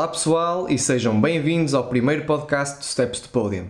Olá pessoal e sejam bem-vindos ao primeiro podcast do Steps to Podium.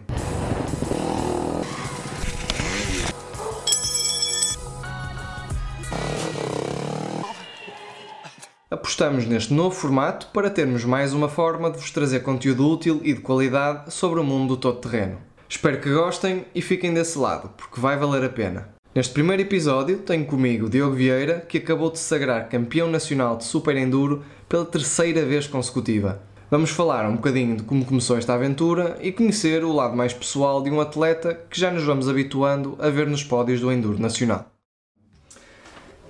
Apostamos neste novo formato para termos mais uma forma de vos trazer conteúdo útil e de qualidade sobre o mundo do todo-terreno. Espero que gostem e fiquem desse lado, porque vai valer a pena. Neste primeiro episódio tenho comigo Diogo Vieira, que acabou de se sagrar campeão nacional de Super Enduro pela terceira vez consecutiva. Vamos falar um bocadinho de como começou esta aventura e conhecer o lado mais pessoal de um atleta que já nos vamos habituando a ver nos pódios do Enduro Nacional.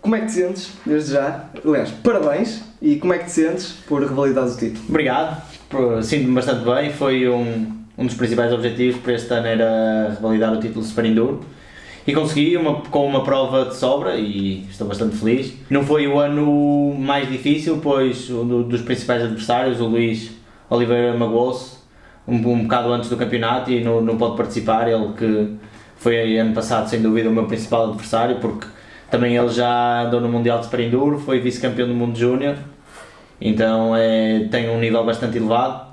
Como é que te sentes, desde já? Aliás, parabéns e como é que te sentes por revalidares o título? Obrigado, sinto-me bastante bem. Foi um, um dos principais objetivos para este ano era revalidar o título Super Enduro e consegui uma, com uma prova de sobra e estou bastante feliz. Não foi o ano mais difícil, pois um dos principais adversários, o Luís Oliveira, magoou-se um, um bocado antes do campeonato e não, não pode participar. Ele que foi ano passado, sem dúvida, o meu principal adversário, porque também ele já andou no Mundial de Super foi vice-campeão do mundo júnior, então é, tem um nível bastante elevado.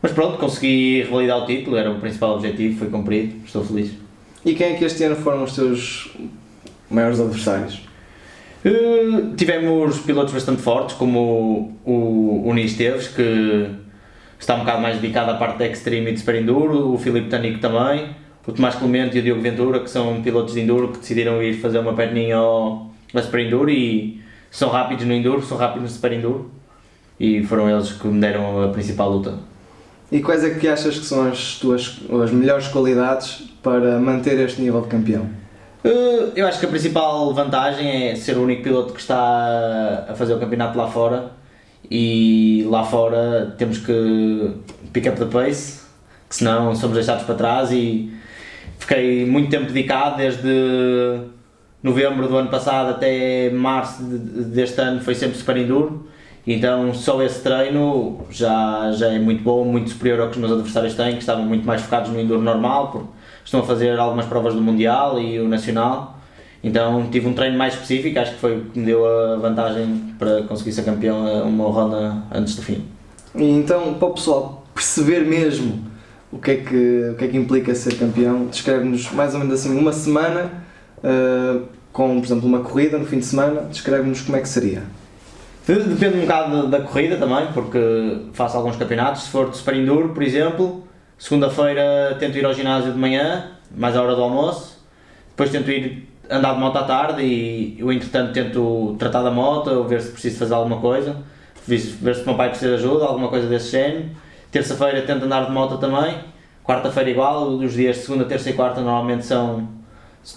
Mas pronto, consegui revalidar o título, era o principal objetivo, foi cumprido, estou feliz. E quem é que este ano foram os teus maiores adversários? Uh, tivemos pilotos bastante fortes, como o, o, o que está um bocado mais dedicado à parte de Extreme e de Super Enduro, o Filipe Tanico também, o Tomás Clemente e o Diogo Ventura, que são pilotos de Enduro que decidiram ir fazer uma perninha ao, ao Super Enduro e são rápidos no Enduro, são rápidos no Super Enduro e foram eles que me deram a principal luta. E quais é que achas que são as tuas as melhores qualidades para manter este nível de campeão? Uh, eu acho que a principal vantagem é ser o único piloto que está a fazer o campeonato lá fora. E lá fora temos que pick up the pace, que senão somos deixados para trás. E fiquei muito tempo dedicado desde novembro do ano passado até março deste ano foi sempre super enduro então só esse treino já, já é muito bom, muito superior ao que os meus adversários têm, que estavam muito mais focados no enduro normal, porque estão a fazer algumas provas do Mundial e o Nacional. Então tive um treino mais específico, acho que foi o que me deu a vantagem para conseguir ser campeão uma ronda antes do fim. E então, para o pessoal perceber mesmo o que é que, o que, é que implica ser campeão, descreve-nos mais ou menos assim uma semana uh, com, por exemplo, uma corrida no fim de semana, descreve-nos como é que seria. Depende um bocado da, corrida também, porque faço alguns campeonatos. Se for de Super Enduro, por exemplo, segunda-feira tento ir ao ginásio de manhã, mais à hora do almoço. Depois tento ir andar de moto à tarde e eu, entretanto, tento tratar da moto, ver se preciso fazer alguma coisa, ver se o meu pai precisa de ajuda, alguma coisa desse género. Terça-feira tento andar de moto também. Quarta-feira igual, os dias de segunda, terça e quarta normalmente são.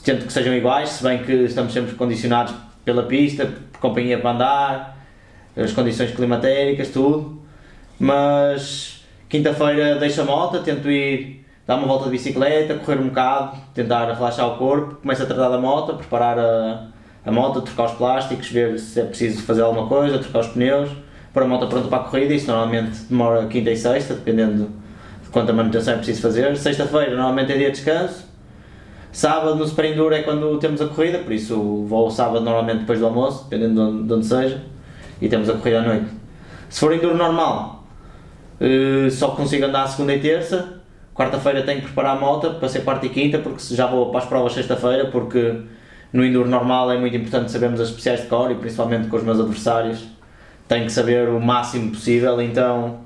tento que sejam iguais, se bem que estamos sempre condicionados pela pista, por companhia para andar as condições climatéricas, tudo. Mas quinta-feira deixo a moto, tento ir dar uma volta de bicicleta, correr um bocado, tentar relaxar o corpo, começo a tratar da moto, preparar a, a moto, trocar os plásticos, ver se é preciso fazer alguma coisa, trocar os pneus, pôr a moto pronta para a corrida, isso normalmente demora quinta e sexta, dependendo de quanta manutenção é preciso fazer. Sexta-feira normalmente é dia de descanso, sábado no Super Enduro é quando temos a corrida, por isso vou sábado normalmente depois do almoço, dependendo de onde, de onde seja e temos a corrida à noite. Se for enduro normal, uh, só consigo andar segunda e terça, quarta-feira tenho que preparar a moto para ser quarta e quinta, porque já vou para as provas sexta-feira, porque no enduro normal é muito importante sabermos as especiais de cor e principalmente com os meus adversários tenho que saber o máximo possível, então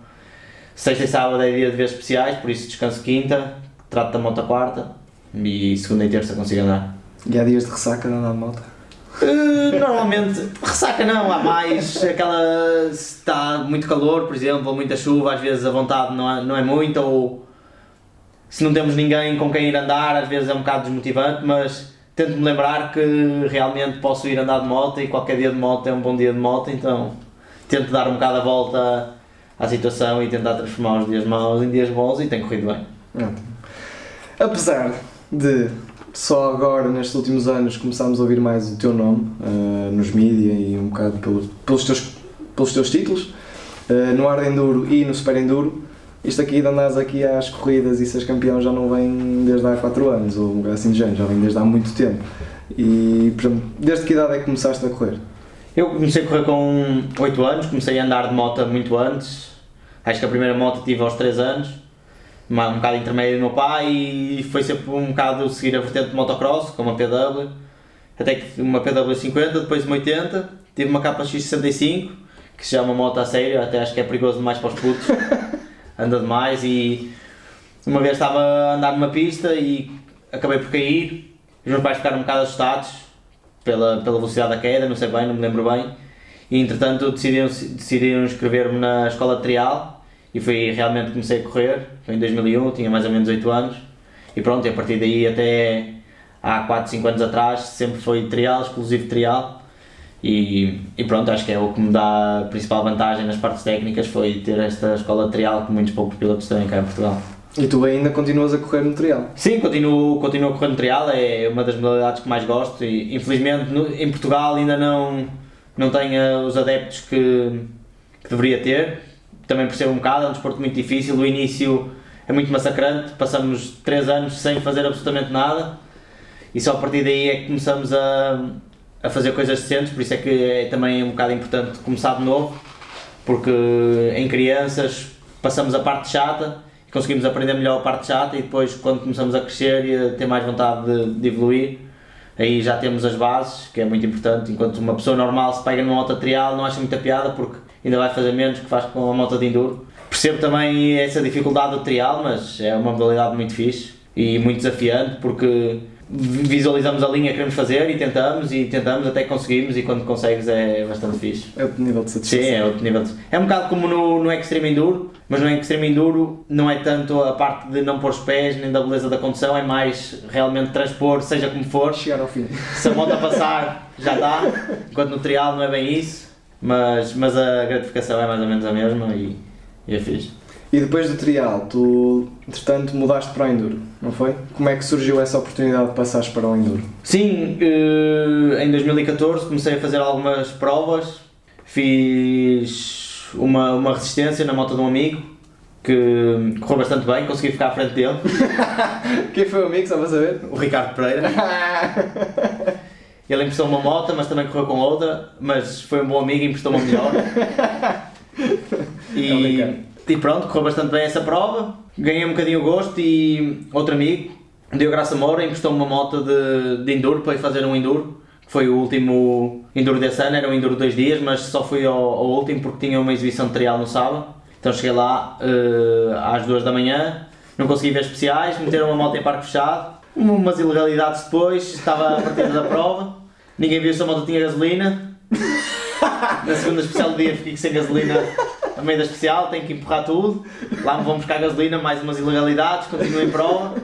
sexta e sábado é dia de ver especiais, por isso descanso quinta, trato da moto quarta e segunda e terça consigo andar. E há dias de ressaca de andar de moto? Uh, normalmente, ressaca não, há mais aquela. se está muito calor, por exemplo, ou muita chuva, às vezes a vontade não é, não é muita, ou se não temos ninguém com quem ir andar, às vezes é um bocado desmotivante, mas tento-me lembrar que realmente posso ir andar de moto e qualquer dia de moto é um bom dia de moto, então tento dar um bocado a volta à situação e tentar transformar os dias maus em dias bons e tem corrido bem. Apesar de só agora, nestes últimos anos, começámos a ouvir mais o teu nome uh, nos mídia e um bocado pelo, pelos, teus, pelos teus títulos, uh, no Hard Enduro e no Super Enduro. Isto aqui de andares aqui às corridas e seres campeão já não vem desde há 4 anos, ou um assim de género, já vem desde há muito tempo. E, exemplo, desde que idade é que começaste a correr? Eu comecei a correr com 8 anos, comecei a andar de moto muito antes, Acho que a primeira moto tive aos 3 anos, uma, um bocado intermédio do meu pai e foi sempre um bocado seguir a vertente de motocross, com uma PW, até que uma PW 50, depois uma 80, tive uma KX65, que se chama moto a sério, até acho que é perigoso demais para os putos, anda demais e uma vez estava a andar numa pista e acabei por cair, os meus pais ficaram um bocado assustados pela, pela velocidade da queda, não sei bem, não me lembro bem, e entretanto decidiram, decidiram inscrever-me na escola de trial e foi realmente comecei a correr, foi em 2001, tinha mais ou menos 8 anos, e pronto, e a partir daí até há 4, 5 anos atrás sempre foi trial, exclusivo trial, e, e, pronto, acho que é o que me dá a principal vantagem nas partes técnicas foi ter esta escola de trial que muitos poucos pilotos têm cá em Portugal. E tu ainda continuas a correr no trial? Sim, continuo, continuo a correr no trial, é uma das modalidades que mais gosto e infelizmente no, em Portugal ainda não, não tenho os adeptos que, que deveria ter. Também percebo um bocado, é um desporto muito difícil, o início é muito massacrante, passamos 3 anos sem fazer absolutamente nada. E só a partir daí é que começamos a a fazer coisas decentes, por isso é que é também um bocado importante começar de novo, porque em crianças passamos a parte chata conseguimos aprender melhor a parte chata. E depois quando começamos a crescer e a ter mais vontade de, de evoluir, aí já temos as bases, que é muito importante, enquanto uma pessoa normal se pega numa moto trial não acha muita piada porque ainda vai fazer menos que faz com a moto de enduro. Percebo também essa dificuldade do trial, mas é uma modalidade muito fixe e muito desafiante porque visualizamos a linha que queremos fazer e tentamos e tentamos até conseguimos e quando consegues é bastante fixe. É outro nível de satisfação. Sim, é outro nível de... É um bocado como no, no Extreme Enduro, mas no Extreme Enduro não é tanto a parte de não pôr os pés nem da beleza da condução, é mais realmente transpor, seja como for. Chegar ao fim. Se a moto passar, já dá, enquanto no trial não é bem isso, mas, mas a gratificação é mais ou menos a mesma e, e é fixe. E depois do trial, tu, entretanto, mudaste para o Enduro, não foi? Como é que surgiu essa oportunidade de passares para o Enduro? Sim, eh, em 2014 comecei a fazer algumas provas, fiz uma, uma resistência na moto de um amigo, que correu bastante bem, consegui ficar à frente dele. Quem foi o amigo, só para saber? O Ricardo Pereira. Ele emprestou uma moto, mas também correu com outra, mas foi um bom amigo e emprestou uma melhor. E, e pronto, correu bastante bem essa prova, ganhei um bocadinho o gosto e outro amigo, Deu Graça Moura, emprestou uma moto de, de enduro para ir fazer um enduro, que foi o último enduro desse ano, era um enduro de dois dias, mas só fui ao, ao último porque tinha uma exibição de trial no sábado. Então cheguei lá uh, às duas da manhã, não consegui ver especiais, meteram uma moto em parque fechado, umas ilegalidades depois, estava a partir da prova, ninguém viu se a moto tinha gasolina. Na segunda especial do dia fiquei sem gasolina a meio da especial, tenho que empurrar tudo. Lá me vão buscar gasolina, mais umas ilegalidades, continuo em prova.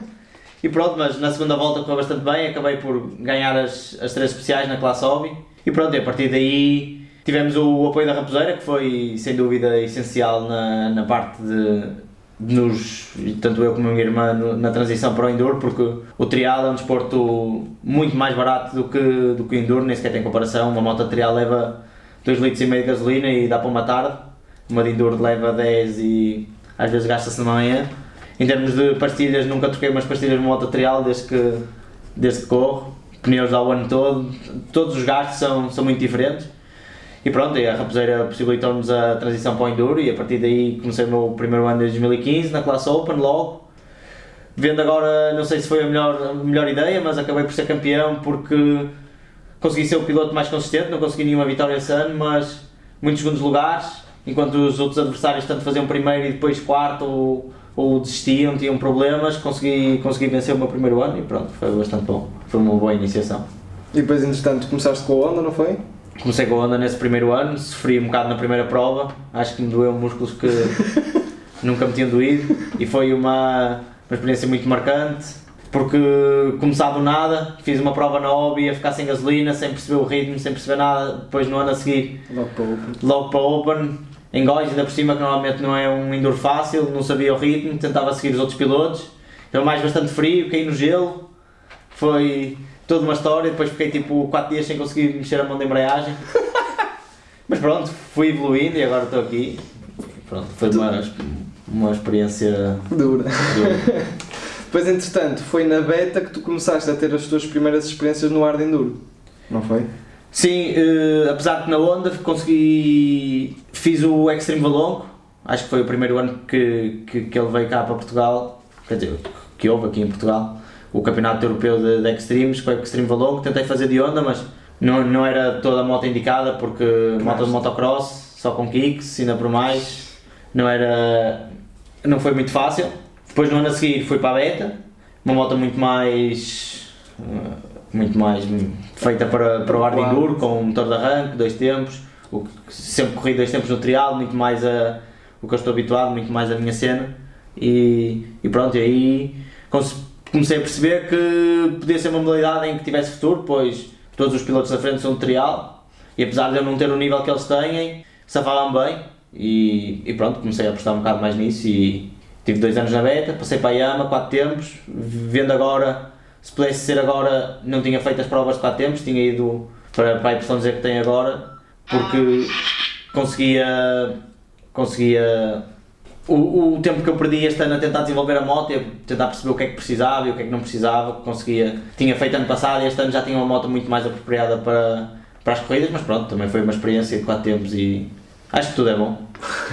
E pronto, mas na segunda volta correu bastante bem, acabei por ganhar as, as três especiais na classe hobby. E pronto, e a partir daí tivemos o apoio da Raposeira, que foi sem dúvida essencial na, na parte de, de nos, tanto eu como a minha irmã, na transição para o Enduro, porque o trial é um desporto muito mais barato do que, do que o Enduro, nem sequer tem comparação. Uma moto de trial leva 2 litros e meio de gasolina e dá para uma tarde. Uma de Enduro leva 10 e às vezes gasta-se na manhã. Em termos de pastilhas, nunca troquei umas pastilhas de moto trial desde que, desde que corro. Pneus ao ano todo, todos os gastos são, são muito diferentes. E pronto, a Raposeira possibilitou-nos a transição para o Enduro e a partir daí comecei o meu primeiro ano desde 2015 na classe Open logo. Vendo agora, não sei se foi a melhor, a melhor ideia, mas acabei por ser campeão porque consegui ser o piloto mais consistente, não consegui nenhuma vitória esse ano, mas muitos segundos lugares, enquanto os outros adversários tanto faziam primeiro e depois quarto ou, ou desistiam, tinham problemas, consegui, consegui vencer o meu primeiro ano e pronto, foi bastante bom. Foi uma boa iniciação. E depois, entretanto, começaste com a Honda, não foi? Comecei com a onda nesse primeiro ano, sofri um bocado na primeira prova, acho que me doeu músculos que nunca me tinham doído e foi uma, uma experiência muito marcante porque começar do nada, fiz uma prova na hobby a ficar sem gasolina, sem perceber o ritmo, sem perceber nada, depois no ano a seguir Logo para o Open. logo para Open, em Góis, ainda por cima que normalmente não é um enduro fácil, não sabia o ritmo, tentava seguir os outros pilotos, era mais bastante frio, caí no gelo, foi toda uma história, depois fiquei tipo 4 dias sem conseguir mexer a mão de embreagem. Mas pronto, fui evoluindo e agora estou aqui. Pronto, foi uma, uma experiência Dura. dura. Depois, entretanto, foi na beta que tu começaste a ter as tuas primeiras experiências no hard enduro, não foi? Sim, eh, apesar de na onda consegui. fiz o Extreme Valongo, acho que foi o primeiro ano que, que, que ele veio cá para Portugal, quer dizer, que houve aqui em Portugal, o Campeonato Europeu de, de Extremes, com o Extreme Valongo, tentei fazer de onda, mas não, não era toda a moto indicada, porque moto de motocross, só com kicks, ainda por mais, não era, não foi muito fácil. Depois no ano a seguir fui para a Beta, uma moto muito mais eh, muito mais feita para, para o hard enduro, com motor de arranque, dois tempos, o sempre corri dois tempos no trial, muito mais a, o que eu estou habituado, muito mais a minha cena. E, e pronto, e aí comecei a perceber que podia ser uma modalidade em que tivesse futuro, pois todos os pilotos da frente são de trial e apesar de eu não ter o nível que eles têm, safavam bem e, e pronto, comecei a apostar um bocado mais nisso e tive dois anos na beta, passei para a Yama, quatro tempos, vendo agora, se pudesse ser agora, não tinha feito as provas de quatro tempos, tinha ido para, para a impressão dizer que tem agora, porque conseguia, conseguia o, o tempo que eu perdi este ano a tentar desenvolver a moto e a tentar perceber o que é que precisava e o que é que não precisava, conseguia, tinha feito ano passado e este ano já tinha uma moto muito mais apropriada para, para as corridas, mas pronto, também foi uma experiência de 4 tempos e acho que tudo é bom,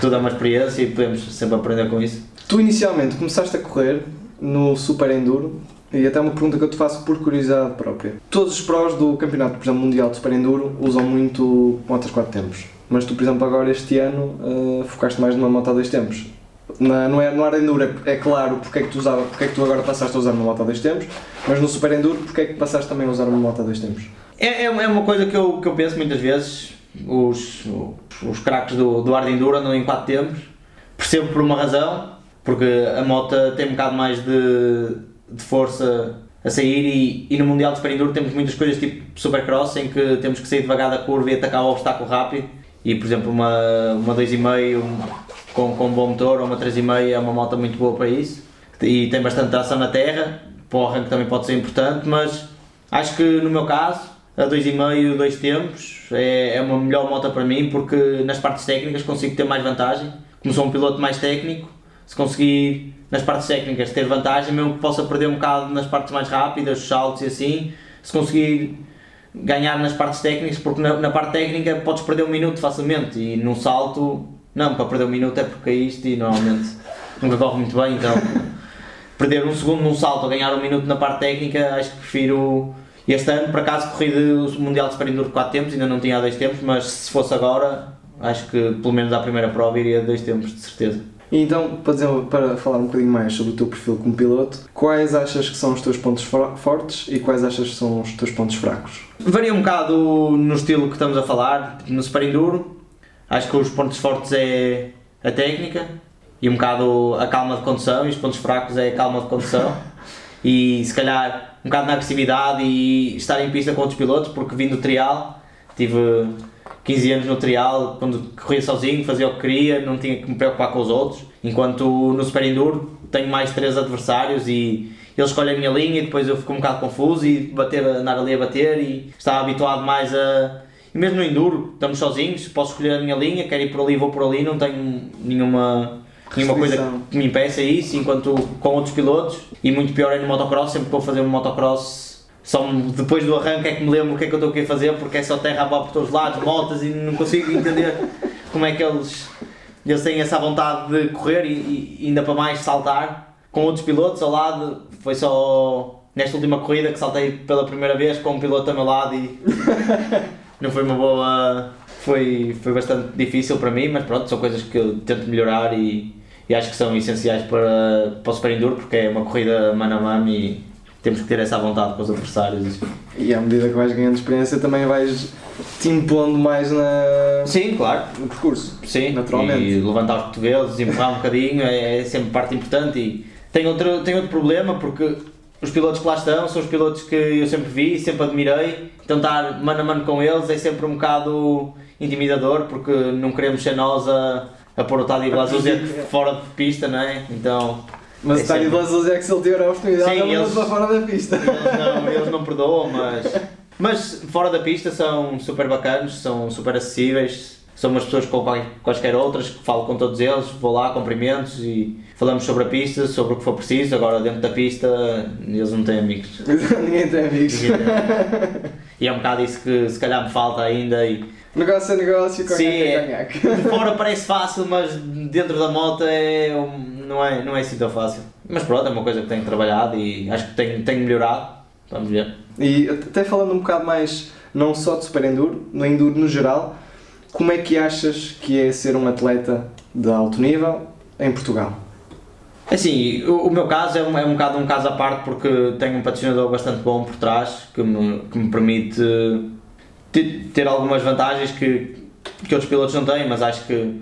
tudo é uma experiência e podemos sempre aprender com isso. Tu inicialmente começaste a correr no Super Enduro e até uma pergunta que eu te faço por curiosidade própria. Todos os prós do Campeonato por exemplo, Mundial de Super Enduro usam muito motos 4 tempos, mas tu, por exemplo, agora este ano uh, focaste mais numa moto a 2 tempos na, não é, no Hard Enduro é, é, claro porque é que tu usava, porque é que tu agora passaste a usar uma moto a dois tempos, mas no Super Enduro porque é que passaste também a usar uma moto a dois tempos? É, é, é uma coisa que eu, que eu penso muitas vezes, os, os, os craques do, do Hard Enduro andam em quatro tempos, percebo por uma razão, porque a moto tem um bocado mais de, de força a sair e, e no Mundial de Super Enduro temos muitas coisas tipo Supercross em que temos que sair devagar da curva e atacar o obstáculo rápido e por exemplo uma, uma 2,5 com, com um bom motor ou uma 3,5 é uma moto muito boa para isso. E tem bastante tração na terra, para o arranque também pode ser importante, mas acho que no meu caso a 2,5, 2 tempos é, é uma melhor moto para mim porque nas partes técnicas consigo ter mais vantagem, como sou um piloto mais técnico, se conseguir nas partes técnicas ter vantagem, mesmo que possa perder um bocado nas partes mais rápidas, os saltos e assim, se conseguir ganhar nas partes técnicas, porque na, na parte técnica podes perder um minuto facilmente e num salto não, para perder um minuto é porque caíste e normalmente nunca corre muito bem, então perder um segundo num salto a ganhar um minuto na parte técnica, acho que prefiro. Este ano, por acaso, corri o Mundial de Super Enduro de 4 tempos, ainda não tinha 2 tempos, mas se fosse agora, acho que pelo menos à primeira prova iria 2 tempos, de certeza. Então, para, dizer, para falar um bocadinho mais sobre o teu perfil como piloto, quais achas que são os teus pontos fortes e quais achas que são os teus pontos fracos? Varia um bocado no estilo que estamos a falar, tipo, no Super Enduro, Acho que os pontos fortes é a técnica e um bocado a calma de condução e os pontos fracos é a calma de condução e se calhar um bocado na agressividade e estar em pista com outros pilotos porque vim do trial, tive 15 anos no trial, quando corria sozinho, fazia o que queria, não tinha que me preocupar com os outros, enquanto no Super Enduro tenho mais três adversários e eles escolhem a minha linha e depois eu fico um bocado confuso e bater, andar ali a bater e estava habituado mais a e mesmo no Enduro, estamos sozinhos, posso escolher a minha linha, quero ir por ali, vou por ali, não tenho nenhuma, nenhuma coisa que me impeça. Isso, enquanto com outros pilotos, e muito pior é no motocross, sempre que vou fazer um motocross, só depois do arranque é que me lembro o que é que eu estou aqui a fazer, porque é só terra a por todos os lados, motas, e não consigo entender como é que eles, eles têm essa vontade de correr e, e ainda para mais saltar com outros pilotos ao lado, foi só nesta última corrida que saltei pela primeira vez com um piloto ao meu lado e não foi uma boa. Foi, foi bastante difícil para mim, mas pronto, são coisas que eu tento melhorar e, e acho que são essenciais para, para o Super Enduro porque é uma corrida mano a mano e temos que ter essa vontade com os adversários. E à medida que vais ganhando experiência também vais te impondo mais na... Sim, claro. no percurso. Sim, naturalmente. E levantar os cotovelos, empurrar um bocadinho é, é sempre parte importante. E tem outro, tem outro problema porque os pilotos que lá estão são os pilotos que eu sempre vi, sempre admirei. Então estar mano a mano com eles é sempre um bocado intimidador porque não queremos ser nós a, a pôr o Taddy Blazuzek fora de pista, não é? Então. Mas é o Taddy Blazuzek, se ele tiver a oportunidade, Sim, ele eles, para fora da pista. Eles não, eles não perdoam, mas. Mas fora da pista são super bacanos, são super acessíveis são umas pessoas como quaisquer outras, que falo com todos eles, vou lá, cumprimentos e falamos sobre a pista, sobre o que for preciso. Agora, dentro da pista, eles não têm amigos. Ninguém tem amigos. e é um bocado isso que se calhar me falta ainda. E Negócio é negócio, Sim, conhaque é é. conhaque. De fora parece fácil, mas dentro da moto é, um- não, é, não é assim tão fácil. Mas pronto, é uma coisa que tenho trabalhado e acho que tenho, tenho melhorado. Vamos ver. E até falando um bocado mais, não só de Super Enduro, no Enduro no geral, como é que achas que é ser um atleta de alto nível em Portugal? Assim, o, o meu caso é um, é um bocado um caso à parte porque tenho um patrocinador bastante bom por trás que me, que me permite ter, ter algumas vantagens que, que outros pilotos não têm, mas acho que,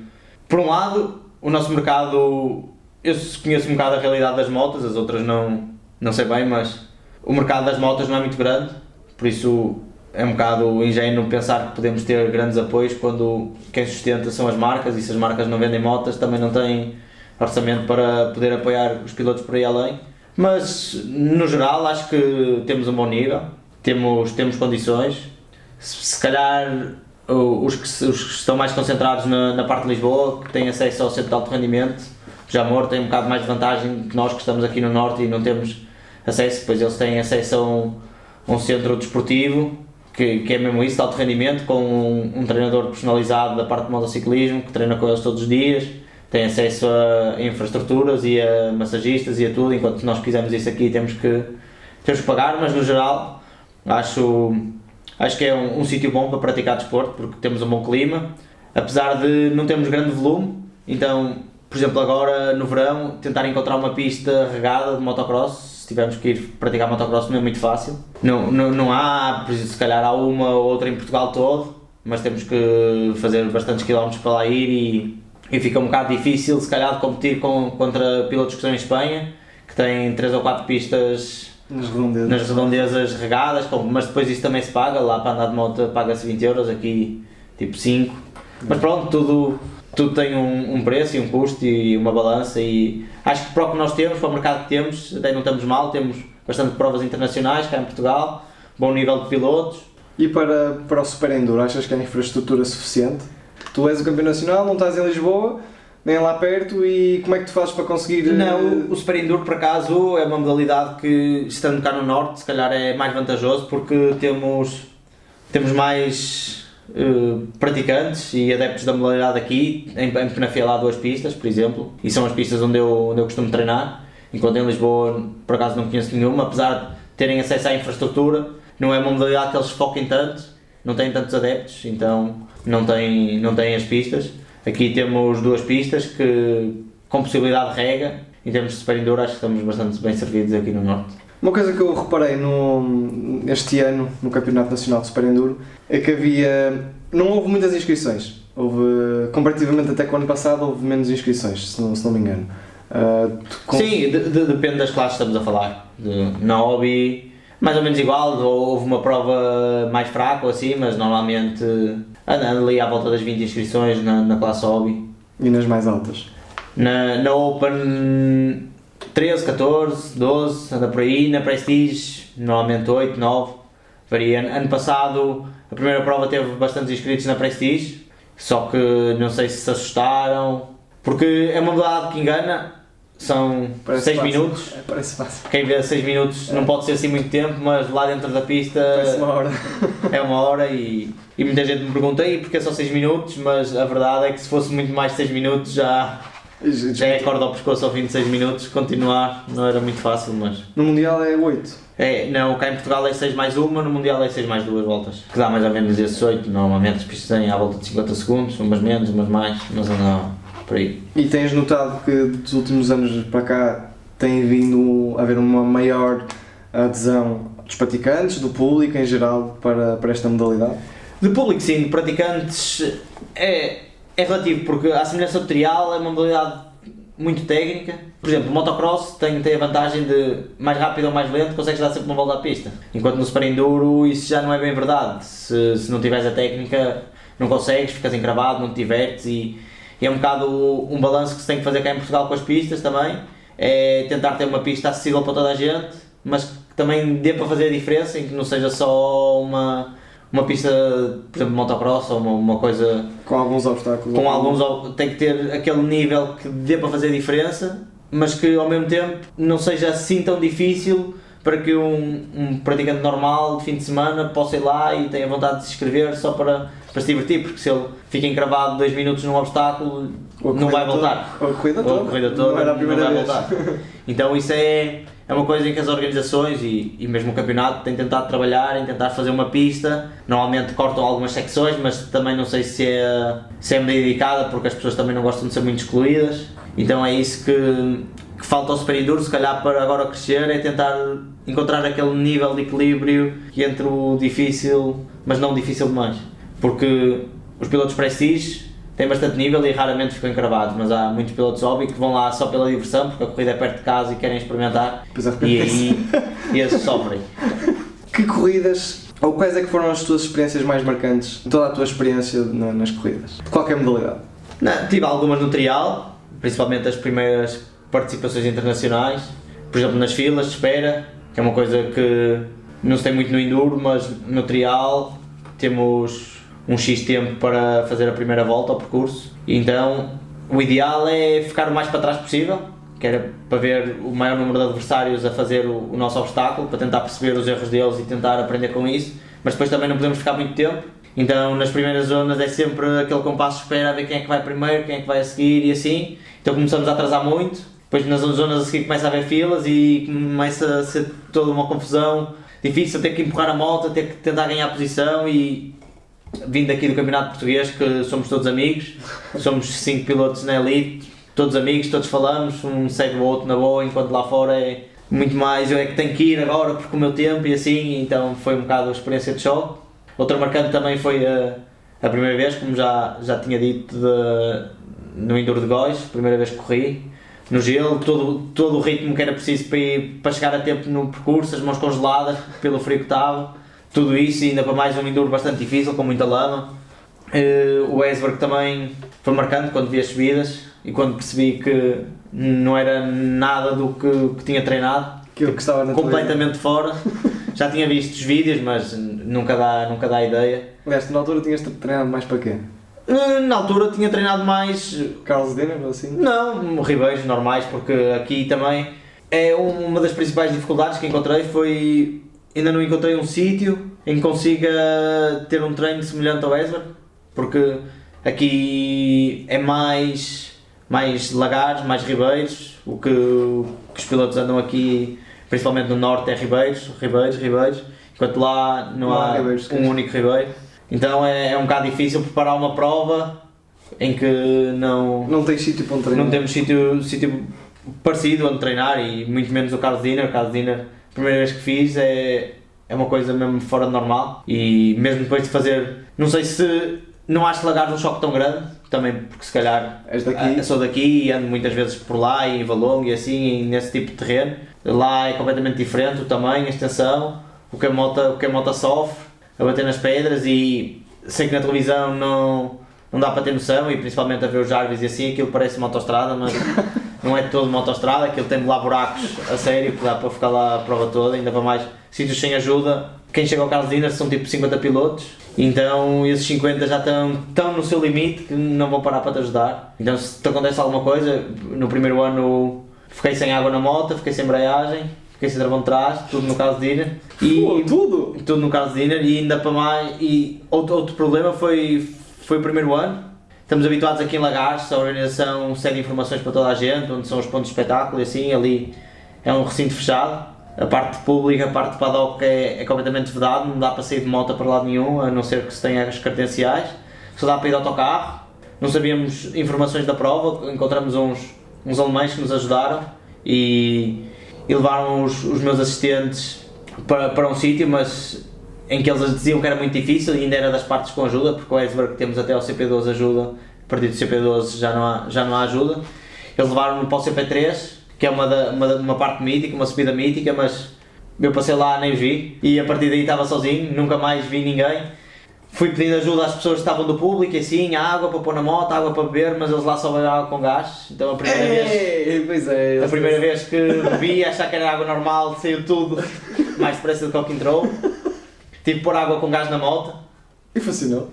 por um lado, o nosso mercado, eu conheço um bocado a realidade das motos, as outras não, não sei bem, mas o mercado das motos não é muito grande, por isso é um bocado ingênuo pensar que podemos ter grandes apoios quando quem sustenta são as marcas e se as marcas não vendem motas também não têm orçamento para poder apoiar os pilotos por aí além. Mas no geral acho que temos um bom nível, temos, temos condições. Se, se calhar os que, os que estão mais concentrados na, na parte de Lisboa, que têm acesso ao centro de alto rendimento, Jamor tem um bocado mais de vantagem que nós que estamos aqui no norte e não temos acesso, pois eles têm acesso a um, um centro desportivo que, que é mesmo isso, de alto rendimento, com um, um treinador personalizado da parte de motociclismo que treina com eles todos os dias, tem acesso a infraestruturas e a massagistas e a tudo, enquanto nós quisermos isso aqui temos que, temos que pagar, mas no geral acho, acho que é um, um sítio bom para praticar desporto porque temos um bom clima, apesar de não termos grande volume, então, por exemplo, agora no verão, tentar encontrar uma pista regada de motocross, se tivermos que ir praticar motocross não é muito fácil. Não, não, não há, se calhar há uma ou outra em Portugal todo, mas temos que fazer bastantes quilómetros para lá ir e, e fica um bocado difícil, se calhar, de competir com, contra pilotos que estão em Espanha, que têm 3 ou 4 pistas Nas redondezas. nas redondezas regadas, mas depois isso também se paga, lá para andar de moto paga-se 20 euros, aqui tipo 5. Mas pronto, tudo, tudo tem um, um preço e um custo e uma balança e acho que para o que nós temos, para o mercado que temos, até não estamos mal, temos bastante provas internacionais cá em Portugal, bom nível de pilotos. E para, para o Super Enduro, achas que há infraestrutura suficiente? Tu és o campeão nacional, não estás em Lisboa, nem lá perto, e como é que tu fazes para conseguir. eh, Não, o Super Enduro por acaso é uma modalidade que, estando cá no Norte, se calhar é mais vantajoso porque temos, temos mais eh, praticantes e adeptos da modalidade aqui. Em, em Penafiel há duas pistas, por exemplo, e são as pistas onde eu, onde eu costumo treinar, enquanto em Lisboa por acaso não conheço nenhuma, apesar de terem acesso à infraestrutura, não é uma modalidade que eles foquem tanto, não têm tantos adeptos, então não têm, não têm as pistas. Aqui temos duas pistas que, com possibilidade de rega, em termos de Super Enduro acho que estamos bastante bem servidos aqui no Norte. Uma coisa que eu reparei no, este ano no Campeonato Nacional de Super Enduro é que havia. não houve muitas inscrições. Houve, comparativamente até com o ano passado, houve menos inscrições, se não, se não me engano. Tu con- Sim, de- de- depende das classes que estamos a falar. De- na hobby, mais ou menos igual, ou houve uma prova mais fraca ou assim, mas normalmente anda anda ali à volta das 20 inscrições na, na classe hobby. E nas mais altas. Na, na Open 13, 14, 12, anda por aí. Na Prestige, normalmente 8, 9, varia. Ano passado a primeira prova teve bastantes inscritos na Prestige, só que não sei se se assustaram, porque é uma modalidade que engana, são Parece 6 fácil. minutos. É, parece fácil. Quem vê 6 minutos não pode ser assim muito tempo, mas lá dentro da pista Parece uma hora. é uma hora e, e muita gente me pergunta "Ei, porque é só 6 minutos, mas a verdade é que se fosse muito mais de 6 minutos já, já é corda ao pescoço ao fim de 6 minutos, continuar não era muito fácil, mas No Mundial é 8. é, não, cá em Portugal é 6 mais uma, no Mundial é 6 mais duas voltas, que dá mais ou menos esses 8, normalmente as pistas têm à volta de 50 segundos, umas menos, umas mais, mas andam por aí. E tens notado que dos últimos anos para cá tem vindo a haver uma maior adesão dos praticantes, do público em geral, para, para esta modalidade? De público sim, de praticantes é, é relativo, porque a semelhança do trial é uma modalidade muito técnica. Por exemplo, o motocross tem, tem a vantagem de mais rápido ou mais lento consegues dar sempre uma volta à pista. Enquanto no super enduro isso já não é bem verdade. Se, se não tiveres a técnica não consegues, ficas encravado, não te divertes e, e é um bocado um balanço que se tem que fazer cá em Portugal com as pistas também. É tentar ter uma pista acessível para toda a gente, mas que também dê para fazer a diferença, em que não seja só uma, uma pista, por exemplo, de motocross ou uma, uma coisa Com alguns obstáculos. com alguns tem que ter aquele nível que dê para fazer a diferença, mas que ao mesmo tempo não seja assim tão difícil para que um, um praticante normal de fim de semana possa ir lá e tenha vontade de se inscrever só para, para se divertir, porque se ele fica encravado dois minutos num obstáculo, Ou não vai voltar. Ou a corrida Ou toda. a corrida toda, Não primeira vai vez. voltar. Então isso é, é uma coisa em que as organizações e, e mesmo o campeonato têm tentado trabalhar, em tentar fazer uma pista. Normalmente cortam algumas secções, mas também não sei se é, se é porque as pessoas também não gostam de ser muito excluídas. Então é isso que, que falta ao Super Enduro, se calhar para agora crescer, é tentar encontrar aquele nível de equilíbrio entre o difícil, mas não difícil demais. Porque os pilotos prestige têm bastante nível e raramente ficam encravados, mas há muitos pilotos hobby que vão lá só pela diversão, porque a corrida é perto de casa e querem experimentar, é, e aí e esses sofrem. Que corridas, ou quais é que foram as tuas experiências mais marcantes, toda a tua experiência na- nas corridas? De qualquer modalidade. Não, tive algumas no trial, principalmente as primeiras participações internacionais, por exemplo nas filas de espera, que é uma coisa que não se tem muito no enduro, mas no trial temos um X tempo para fazer a primeira volta ao percurso, então o ideal é ficar o mais para trás possível, que era para ver o maior número de adversários a fazer o, o nosso obstáculo, para tentar perceber os erros deles e tentar aprender com isso, mas depois também não podemos ficar muito tempo, então nas primeiras zonas é sempre aquele compasso de espera a ver quem é que vai primeiro, quem é que vai a seguir e assim. Então começamos a atrasar muito, depois nas zonas a seguir começa a haver filas e começa a ser toda uma confusão. Difícil ter que empurrar a moto, ter que tentar ganhar posição e vindo aqui do Campeonato Português que somos todos amigos, somos cinco pilotos na elite, todos amigos, todos falamos, um segue o outro na boa, enquanto lá fora é muito mais eu é que tenho que ir agora porque o meu tempo e assim, então foi um bocado a experiência de show. Outra marcante também foi a, a primeira vez, como já, já tinha dito, de, no Enduro de Góis, primeira vez que corri, no gelo, todo, todo o ritmo que era preciso para, ir, para chegar a tempo no percurso, as mãos congeladas pelo frio que estava, tudo isso e ainda para mais um Enduro bastante difícil, com muita lama. Eh, o Esberg também foi marcante quando vi as subidas e quando percebi que não era nada do que, que tinha treinado, Aquilo que estava na completamente fora. Já tinha visto os vídeos, mas nunca dá, nunca dá ideia. Aliás, tu na altura tinhas treinado mais para quê? Eh, Na altura tinha treinado mais, Carlos Dinner ou assim? não, ribeiros normais, porque aqui também é uma das principais dificuldades que encontrei foi ainda não encontrei um sítio em que consiga ter um treino semelhante ao Esber, porque aqui é mais, mais lagares, mais ribeiros, o que, o que os pilotos andam aqui, principalmente no norte, é ribeiros, ribeiros, ribeiros, enquanto lá não, Não há ribeiros, um único ribeiro. Então é, é um bocado difícil preparar uma prova em que não, Não tens sítio para um treino? não temos sítio, sítio parecido onde treinar e muito menos o Carlos Dinner. O Carlos Dinner, a primeira vez que fiz, é, é uma coisa mesmo fora de normal. E mesmo depois de fazer, não sei se não acho lagares um choque tão grande, também porque se calhar daqui? sou daqui e ando muitas vezes por lá e em Valongo e assim, e nesse tipo de terreno. Lá é completamente diferente o tamanho, a extensão, o que a moto, o que a moto sofre, a bater nas pedras e sei que na televisão não, não dá para ter noção e principalmente a ver os Jarvis e assim, aquilo parece uma autostrada, mas não é todo uma autostrada, aquilo tem lá buracos a sério que dá para ficar lá a prova toda, ainda para mais sítios sem ajuda. Quem chega ao Carlos Dinner são tipo 50 pilotos, então esses 50 já estão, estão no seu limite que não vão parar para te ajudar. Então se te acontece alguma coisa, no primeiro ano fiquei sem água na moto, fiquei sem embreagem, fiquei sem travão de trás, tudo no Carlos Dinner. E, Pô, tudo! tudo no caso de Dinner e ainda para mais. E outro, outro problema foi, foi o primeiro ano. Estamos habituados aqui em Lagares, a organização segue informações para toda a gente, onde são os pontos de espetáculo e assim, ali é um recinto fechado. A parte pública, a parte de paddock é, é completamente vedado, não dá para sair de moto para lado nenhum, a não ser que se tenha as credenciais. Só dá para ir de autocarro. Não sabíamos informações da prova, encontramos uns, uns alemães que nos ajudaram e, e levaram os, os meus assistentes para, para um sítio, mas em que eles diziam que era muito difícil e ainda era das partes com ajuda, porque o Esberg temos até ao CP12 ajuda, a partir do CP12 já não há, já não há ajuda. Eles levaram-me para o CP3, que é uma, da, uma, uma parte mítica, uma subida mítica, mas eu passei lá, nem vi, e a partir daí estava sozinho, nunca mais vi ninguém. Fui pedindo ajuda às pessoas que estavam do público, assim, água para pôr na moto, água para beber, mas eles lá só bebem água com gás, então a primeira vez... Ei, pois é. A primeira vez que bebi, achar que era água normal, saiu tudo mais depressa do que o que entrou. Que pôr água com gás na moto. E funcionou.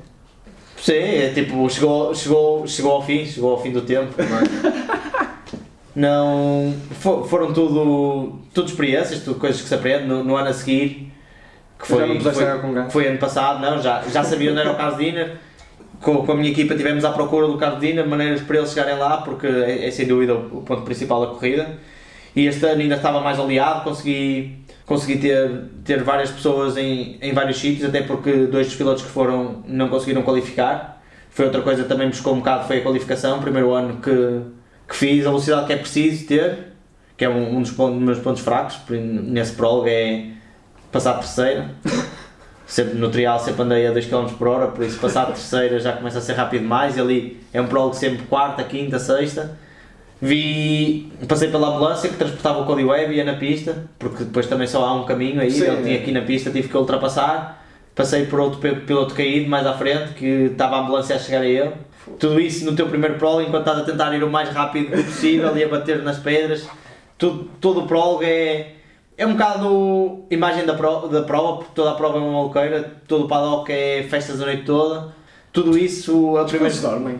Sim, é tipo, chegou, chegou, chegou ao fim, chegou ao fim do tempo. Não, fo- foram tudo, tudo experiências, tudo coisas que se aprende no, no ano a seguir. Que Já não foi, água com gás? foi ano passado, não, já, já sabia onde era o Carlos Diner. Com, com a minha equipa estivemos à procura do Carlos Diner, maneiras para eles chegarem lá, porque é, é sem dúvida o ponto principal da corrida. E este ano ainda estava mais aliado, consegui, consegui ter, ter várias pessoas em, em vários sítios, até porque dois dos pilotos que foram não conseguiram qualificar. Foi outra coisa que também me buscou um bocado, foi a qualificação, primeiro ano que, que fiz, a velocidade que é preciso ter, que é um, um dos, pontos, dos meus pontos fracos, nesse prólogo é passar terceira. Sempre, no trial sempre andei a 2 km por hora, por isso passar terceira já começa a ser rápido demais e ali é um prólogo sempre quarta, quinta, sexta. Vi, passei pela ambulância que transportava o Cody Webb e ia na pista, porque depois também só há um caminho aí, Sim, ele é. tinha aqui na pista, tive que ultrapassar. Passei por outro pi- piloto caído mais à frente, que estava a ambulância a chegar a ele. Tudo isso no teu primeiro prólogo, enquanto estás a tentar ir o mais rápido possível e a bater nas pedras. Tudo, todo o prólogo é, é um bocado imagem da, pro, da prova, porque toda a prova é uma maluqueira, todo o paddock é festas a noite toda. Tudo isso, a eles dormem.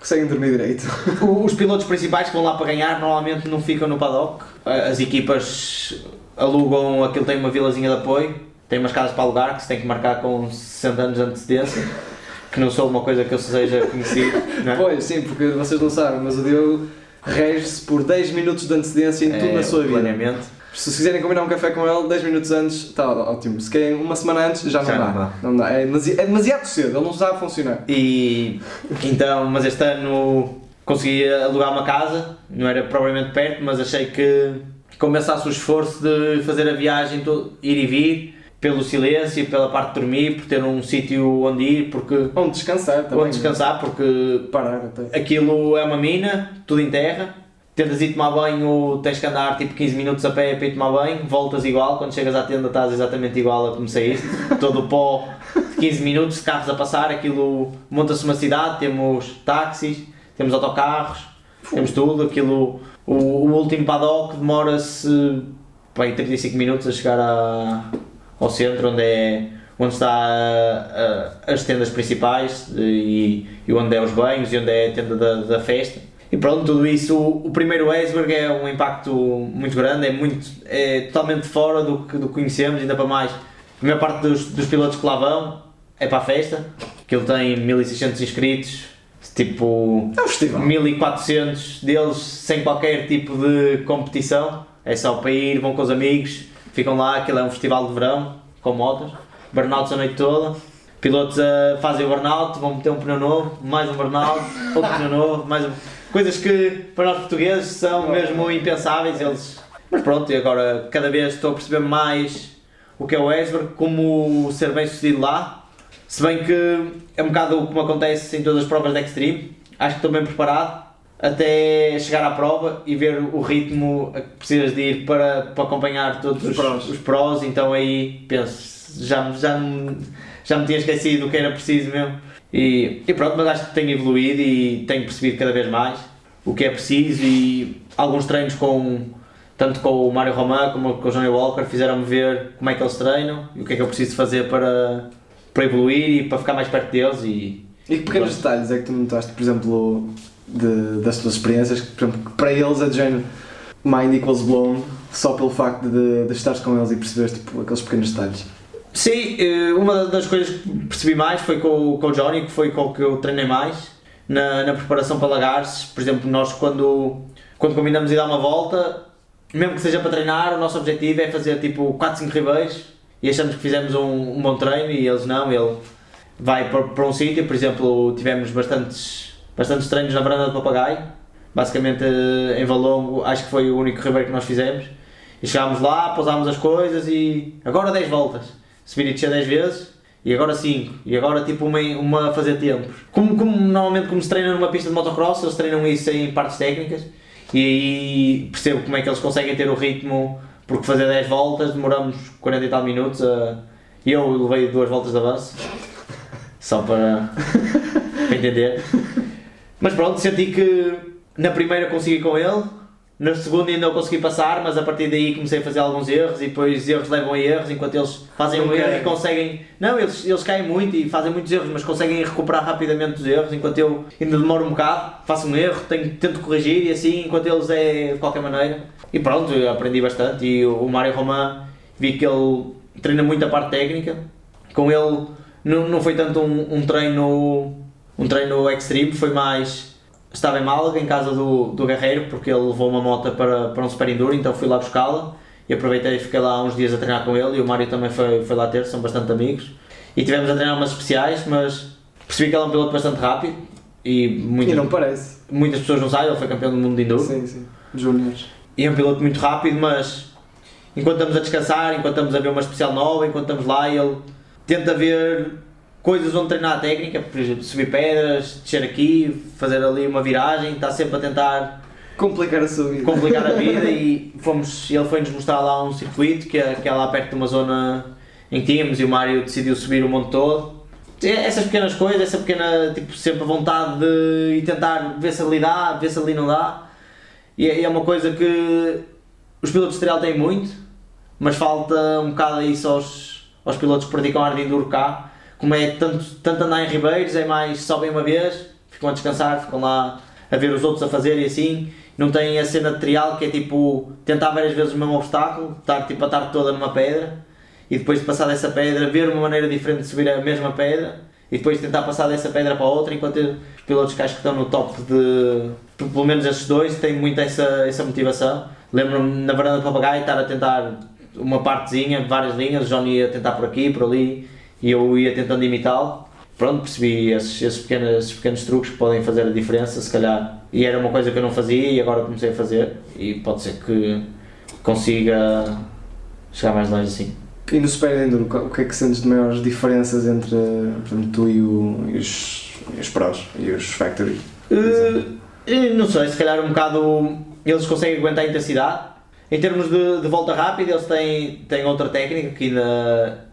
Conseguem dormir direito. Os pilotos principais que vão lá para ganhar normalmente não ficam no paddock. As equipas alugam, aquilo tem uma vilazinha de apoio, tem umas casas para alugar que se tem que marcar com 60 anos de antecedência, que não sou uma coisa que eu seja conhecido. É? Pois, sim, porque vocês não sabem, mas o Diogo rege-se por 10 minutos de antecedência em tudo É, na sua vida. planeamento. Se quiserem combinar um café com ele, 10 minutos antes, está ótimo. Se querem uma semana antes, já não Já dá. não dá. Não dá. É, demasi- é demasiado cedo, ele não está a funcionar. E então, mas este ano consegui alugar uma casa, não era propriamente perto, mas achei que compensasse o esforço de fazer a viagem, ir e vir, pelo silêncio, pela parte de dormir, por ter um sítio onde ir, porque Onde descansar também. onde descansar, porque Parar até. aquilo é uma mina, tudo em terra. Tentas ir tomar banho, tens que andar tipo 15 minutos a pé para ir tomar banho, voltas igual, quando chegas à tenda estás exatamente igual a como saíste, todo o pó de 15 minutos de carros a passar, aquilo monta-se uma cidade, temos táxis, temos autocarros, temos tudo, aquilo, o, o último paddock demora-se bem, 35 minutos a chegar a- ao centro onde é onde está a- a- as tendas principais e, e onde é os banhos e onde é a tenda da, da festa. E pronto, tudo isso, o, o primeiro iceberg é um impacto muito grande, é, muito, é totalmente fora do que, do que conhecemos, ainda para mais. A maior parte dos, dos pilotos que lá vão é para a festa, que ele tem 1600 inscritos, tipo É um festival. 1400 deles sem qualquer tipo de competição, é só para ir, vão com os amigos, ficam lá, aquilo é um festival de verão, com motos, burnouts a noite toda, pilotos a fazem o burnout, vão meter um pneu novo, mais um burnout, outro pneu novo, mais um... Coisas que para nós portugueses são mesmo impensáveis, eles... Mas pronto, e agora cada vez estou a perceber mais o que é o iceberg, como ser bem sucedido lá, se bem que é um bocado como acontece em todas as provas de Extreme, acho que estou bem preparado até chegar à prova e ver o ritmo a que precisas de ir para, para acompanhar todos os, Os prós. os prós, então aí penso, já, já, me- já me tinha esquecido do que era preciso mesmo. E, e pronto, mas acho que tenho evoluído e tenho percebido cada vez mais o que é preciso e alguns treinos com tanto com o Mário Román como com o Johnny Walker fizeram-me ver como é que eles treinam e o que é que eu preciso fazer para, para evoluir e para ficar mais perto deles e E que pequenos detalhes é que tu notaste, por exemplo, de- das tuas experiências, que, por exemplo, para eles é de género mind equals blown, só pelo facto de, de estares com eles e perceberes tipo, aqueles pequenos detalhes. Sim, eh, uma das coisas que percebi mais foi com, com o Johnny, que foi com o que eu treinei mais na, na preparação para lagarces. Por exemplo, nós quando, quando combinamos ir dar uma volta, mesmo que seja para treinar, o nosso objetivo é fazer tipo 4, 5 ribeiros e achamos que fizemos um, um bom treino e eles não, ele vai para, para um sítio, por exemplo, tivemos bastantes, bastantes treinos na varanda do papagaio, basicamente eh, em Valongo, acho que foi o único ribeiro que nós fizemos. E chegámos lá, pousámos as coisas e agora 10 voltas. Descer 10 vezes e agora 5. E agora tipo uma, uma a fazer tempos. Como, como normalmente como se treina numa pista de motocross, eles treinam isso em partes técnicas e aí percebo como é que eles conseguem ter o ritmo, porque fazer 10 voltas demoramos 40 e tal minutos. A... e Eu levei duas voltas de avanço, só para, para entender. Mas pronto, senti que na primeira consegui com ele, Na segunda ainda não consegui passar, mas a partir daí comecei a fazer alguns erros e depois erros levam a erros enquanto eles fazem um erro e conseguem. Não, eles, eles caem muito e fazem muitos erros, mas conseguem recuperar rapidamente os erros, enquanto eu ainda demoro um bocado, faço um erro, tenho, tento corrigir e assim, enquanto eles é de qualquer maneira. E pronto, eu aprendi bastante e o Mário Roman vi que ele treina muito a parte técnica. Com ele não, não foi tanto um, um treino um treino extreme, foi mais estava em Málaga, em casa do, do Guerreiro, porque ele levou uma moto para, para um super enduro, então fui lá buscá-la e aproveitei e fiquei lá uns dias a treinar com ele e o Mário também foi, foi lá ter, são bastante amigos. E tivemos a treinar umas especiais, mas percebi que ele é um piloto bastante rápido e, muitas, E não parece. muitas pessoas não sabem, ele foi campeão do mundo de enduro. Sim, sim. Júniors. E é um piloto muito rápido, mas enquanto estamos a descansar, enquanto estamos a ver uma especial nova, enquanto estamos lá, ele tenta ver coisas onde treinar a técnica, por exemplo, subir pedras, descer aqui, fazer ali uma viragem, está sempre a tentar Complicar a sua vida. complicar a vida e fomos, ele foi-nos mostrar lá um circuito que é, que é lá perto de uma zona em que tínhamos e o Mário decidiu subir o monte todo. Essas pequenas coisas, essa pequena, tipo, sempre a vontade de ir tentar ver se ali dá, ver se ali não dá. E é, é uma coisa que os pilotos de trial têm muito, mas falta um bocado isso aos, aos pilotos que praticam ar de enduro cá. Como é tanto, tanto andar em ribeiros, é mais sobem uma vez, ficam a descansar, ficam lá a ver os outros a fazer e assim. Não tem a cena de trial que é tipo tentar várias vezes o mesmo obstáculo, estar tipo a tarde toda numa pedra e depois de passar dessa pedra ver uma maneira diferente de subir a mesma pedra e depois tentar passar dessa pedra para a outra enquanto os pilotos que acho que estão no top de pelo menos esses dois têm muito essa, essa motivação. Lembro-me na varanda do papagaio estar a tentar uma partezinha, várias linhas, o Johnny ia tentar por aqui, por ali e eu ia tentando imitá-lo. Pronto, percebi esses, esses, pequenos, esses pequenos truques que podem fazer a diferença, se calhar. E era uma coisa que eu não fazia e agora comecei a fazer e pode ser que consiga chegar mais longe assim. E no Super Enduro, o que é que sentes de maiores diferenças entre por exemplo, tu e, o, e os, e os pros e os factory? Eh, não sei, se calhar um bocado eles conseguem aguentar a intensidade. Em termos de, de volta rápida, eles têm, têm outra técnica que ainda,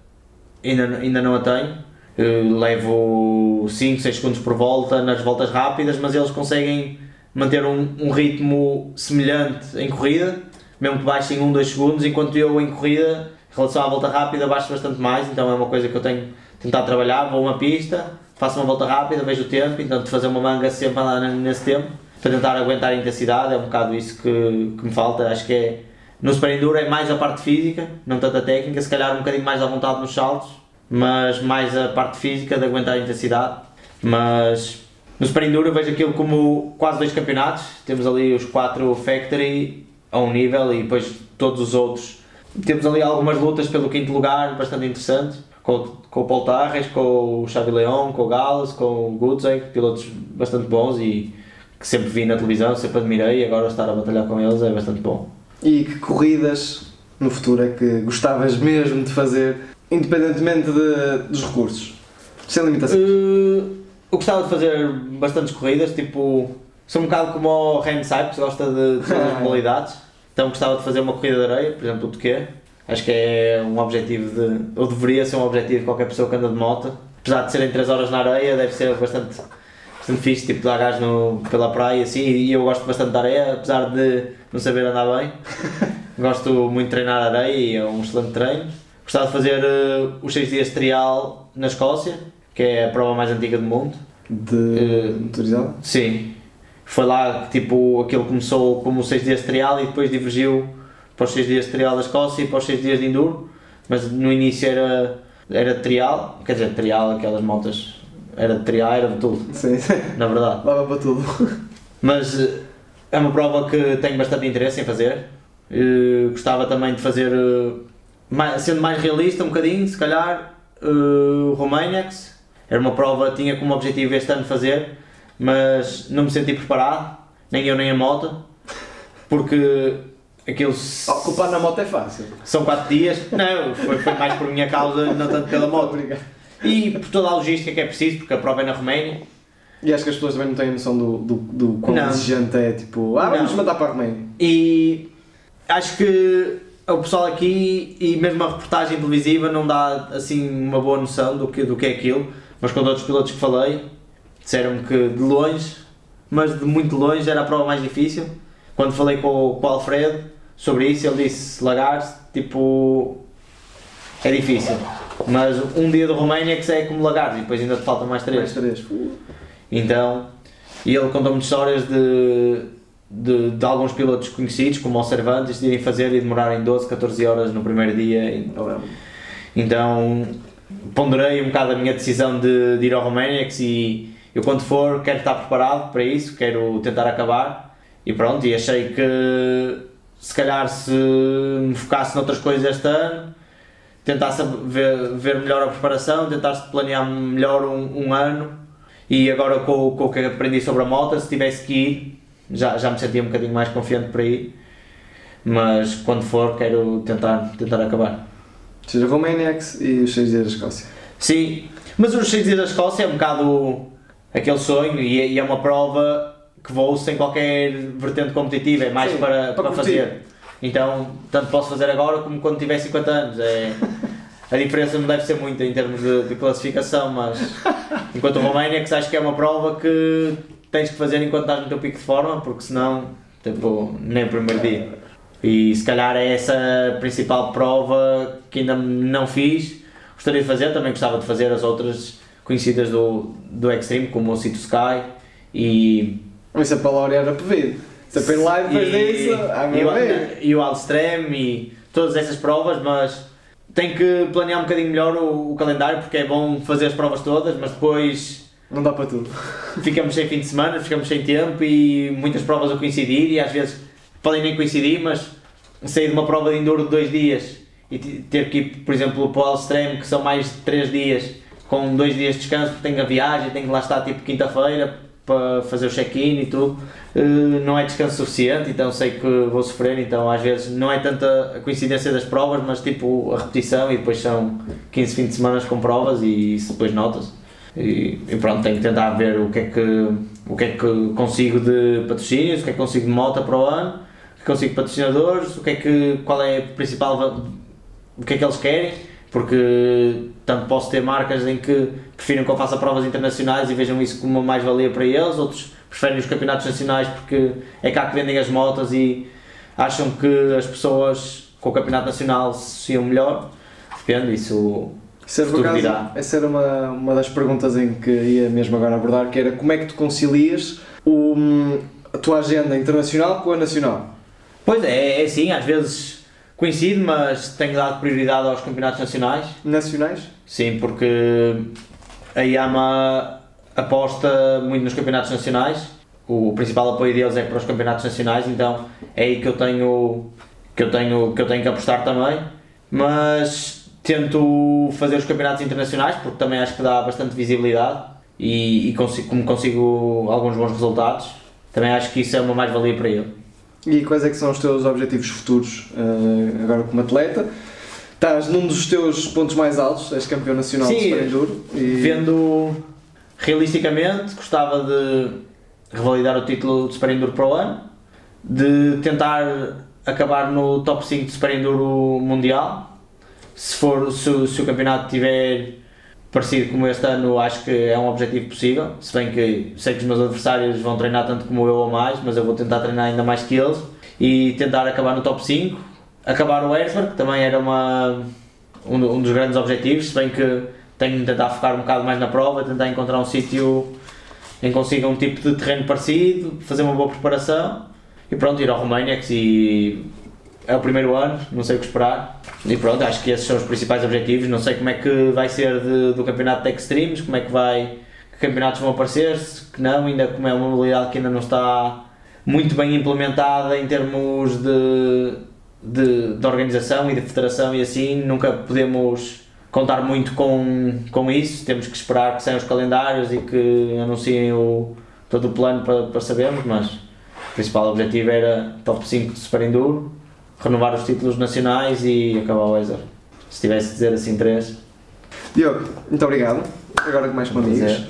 ainda, ainda não a tenho. Eh, levo 5, 6 segundos por volta nas voltas rápidas, mas eles conseguem manter um, um ritmo semelhante em corrida, mesmo que baixem 1, 2 segundos, enquanto eu em corrida, em relação à volta rápida, baixo bastante mais, então é uma coisa que eu tenho tentado trabalhar, vou uma pista, faço uma volta rápida, vejo o tempo, então de fazer uma manga sempre nesse tempo, para tentar aguentar a intensidade, é um bocado isso que, que me falta, acho que é, no Super Enduro é mais a parte física, não tanto a técnica, se calhar um bocadinho mais à vontade nos saltos, mas mais a parte física de aguentar a intensidade, mas no Super Enduro eu vejo aquilo como quase dois campeonatos, temos ali os quatro Factory a um nível e depois todos os outros. Temos ali algumas lutas pelo quinto lugar, bastante interessante, com, com o Paul Tarres, com o Xavi Leão, com o Gales, com o Gutzeg, pilotos bastante bons e que sempre vi na televisão, sempre admirei e agora estar a batalhar com eles é bastante bom. E que corridas no futuro é que gostavas mesmo de fazer, independentemente de- dos recursos? Sem limitações. Uh, eu gostava de fazer bastantes corridas, tipo, sou um bocado como o Ren Sipes, gosta de, de todas as modalidades, então gostava de fazer uma corrida de areia, por exemplo, o Toquê. Acho que é um objetivo de, ou deveria ser um objetivo de qualquer pessoa que anda de moto. Apesar de serem 3 horas na areia, deve ser bastante, bastante fixe, tipo, dar gás no, pela praia assim, e eu gosto bastante da areia, apesar de não saber andar bem. gosto muito de treinar areia e é um excelente treino. Gostava de fazer uh, os 6 dias de trial na Escócia, que é a prova mais antiga do mundo. De Eh, motorizado? Sim. Foi lá que tipo, aquilo começou como 6 dias de trial e depois divergiu para os 6 dias de trial da Escócia e para os 6 dias de enduro. Mas no início era, era trial, quer dizer, trial, aquelas motas, era de trial, era de tudo, Sim, sim. na verdade. Lava para tudo. Mas eh, é uma prova que tenho bastante interesse em fazer. Eh, gostava também de fazer, eh, mais- sendo mais realista um bocadinho, se calhar, uh, Romaniacs. Era uma prova, tinha como objetivo este ano fazer, mas não me senti preparado, nem eu nem a moto, porque aquilo Ocupar na moto é fácil. são 4 dias. Não, foi, foi mais por minha causa, não tanto pela moto. Obrigado. E por toda a logística que é preciso, porque a prova é na Roménia. E acho que as pessoas também não têm noção do, do, do quão Não. exigente é, tipo, ah, vamos Não. mandar para a Roménia. E acho que o pessoal aqui e mesmo a reportagem televisiva não dá assim uma boa noção do que, do que é aquilo, mas com outros pilotos que falei disseram-me que de longe, mas de muito longe era a prova mais difícil, quando falei com, o- com o Alfredo sobre isso, ele disse Lagarde, tipo, é difícil. Mas um dia do Roménia que é como Lagarde e depois ainda te faltam mais três. Mais três. Então, e ele contou-me histórias de, de, de alguns pilotos conhecidos, como o Cervantes, de irem fazer e demorarem 12, 14 horas no primeiro dia. Então, ponderei um bocado a minha decisão de, de ir ao Romanex e eu, quando for, quero estar preparado para isso, quero tentar acabar. E pronto, e achei que se calhar se me focasse noutras coisas este ano, tentasse ver, ver melhor a preparação, tentasse planear melhor um, um ano e agora com, com o que aprendi sobre a moto, se tivesse que ir, já, já me sentia um bocadinho mais confiante para ir, mas quando for quero tentar, tentar acabar. Ou seja, Romaniacs e os 6 dias da Escócia. Sim, mas os 6 dias da Escócia é um bocado aquele sonho e é, e é uma prova que vou sem qualquer vertente competitiva, é mais Sim, para, para para, fazer. Então, tanto posso fazer agora como quando tiver 50 anos. É, a diferença não deve ser muita em termos de, de classificação, mas enquanto o Roménia, que acho que é uma prova que tens que fazer enquanto estás no teu pico de forma, porque senão, tipo, nem o primeiro dia. E se calhar é essa a principal prova que ainda não fiz. Gostaria de fazer, também gostava de fazer as outras conhecidas do, do Extreme, como o Cito Sky e. Isso é para a Laura era pedido. Se é para ir lá e depois disso, ah, e, o, e o Alstrem e todas essas provas, mas tenho que planear um bocadinho melhor o, o calendário porque é bom fazer as provas todas, mas depois Não dá para tudo. ficamos sem fim de semana, ficamos sem tempo e muitas provas a coincidir e às vezes podem nem coincidir, mas sair de uma prova de enduro de dois dias e ter que ir, por exemplo, para o Alstrem, que são mais de três dias, com dois dias de descanso, porque tenho a viagem, tenho que lá estar tipo quinta-feira para fazer o check-in e tudo, eh, não é descanso suficiente, então sei que vou sofrer, então às vezes não é tanta a coincidência das provas, mas tipo a repetição e depois são 15 fins de semana com provas e isso depois nota-se. E, e pronto, tenho que tentar ver o que é que, o que, é que consigo de patrocínios, o que é que consigo de moto para o ano, o é que consigo de patrocinadores, o que é que, qual é a principal, o que é que eles querem, porque tanto posso ter marcas em que prefiram que eu faça provas internacionais e vejam isso como uma mais-valia para eles, outros preferem os campeonatos nacionais porque é cá que vendem as motas e acham que as pessoas com o campeonato nacional se associam melhor. Depende, isso Isso era, essa era uma, uma das perguntas em que ia mesmo agora abordar, que era como é que tu concilias o, a tua agenda internacional com a nacional? Pois é, é assim, às vezes coincide, mas tenho dado prioridade aos campeonatos nacionais. Nacionais? Sim, porque a Yama aposta muito nos campeonatos nacionais. O principal apoio deles é para os campeonatos nacionais, então é aí que eu tenho que eu tenho que eu tenho que apostar também. Mas tento fazer os campeonatos internacionais porque também acho que dá bastante visibilidade e, e consigo, como consigo alguns bons resultados, também acho que isso é uma mais-valia para ele. E quais é que são os teus objetivos futuros eh, agora como atleta? Estás num dos teus pontos mais altos, és campeão nacional de Sim, Super Enduro. E... Vendo realisticamente, gostava de revalidar o título de Super Enduro para o ano, de tentar acabar no top 5 de Super Enduro Mundial. Se, for, se, se o campeonato tiver parecido como este ano, acho que é um objetivo possível. Se bem que sei que os meus adversários vão treinar tanto como eu ou mais, mas eu vou tentar treinar ainda mais que eles e tentar acabar no top 5. Acabar o Erzberg, que também era uma, um, um dos grandes objetivos, se bem que tenho de tentar focar um bocado mais na prova, tentar encontrar um sítio em que consiga um tipo de terreno parecido, fazer uma boa preparação e pronto, ir ao Romanex e é o primeiro ano, não sei o que esperar. E pronto, acho que esses são os principais objetivos, não sei como é que vai ser de- do campeonato de Extremes, como é que vai, que campeonatos vão aparecer, que não, ainda como é uma modalidade que ainda não está muito bem implementada em termos de, de, de organização e de federação e assim, nunca podemos contar muito com, com isso, temos que esperar que saiam os calendários e que anunciem o, todo o plano para, para sabermos, mas o principal objetivo era top 5 de Super Enduro, renovar os títulos nacionais e acabar o Weser. Se tivesse de dizer assim três, Diogo, muito obrigado. Agora com mais com amigos.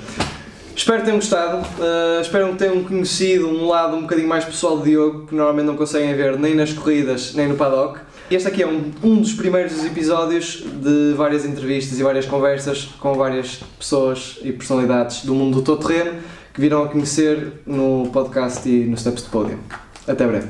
Espero que tenham gostado. Uh, espero que tenham conhecido um lado um bocadinho mais pessoal de Diogo, que normalmente não conseguem ver nem nas corridas nem no paddock. Este aqui é um, um dos primeiros episódios de várias entrevistas e várias conversas com várias pessoas e personalidades do mundo do todo terreno que virão a conhecer no podcast e no Steps de Podium. Até breve.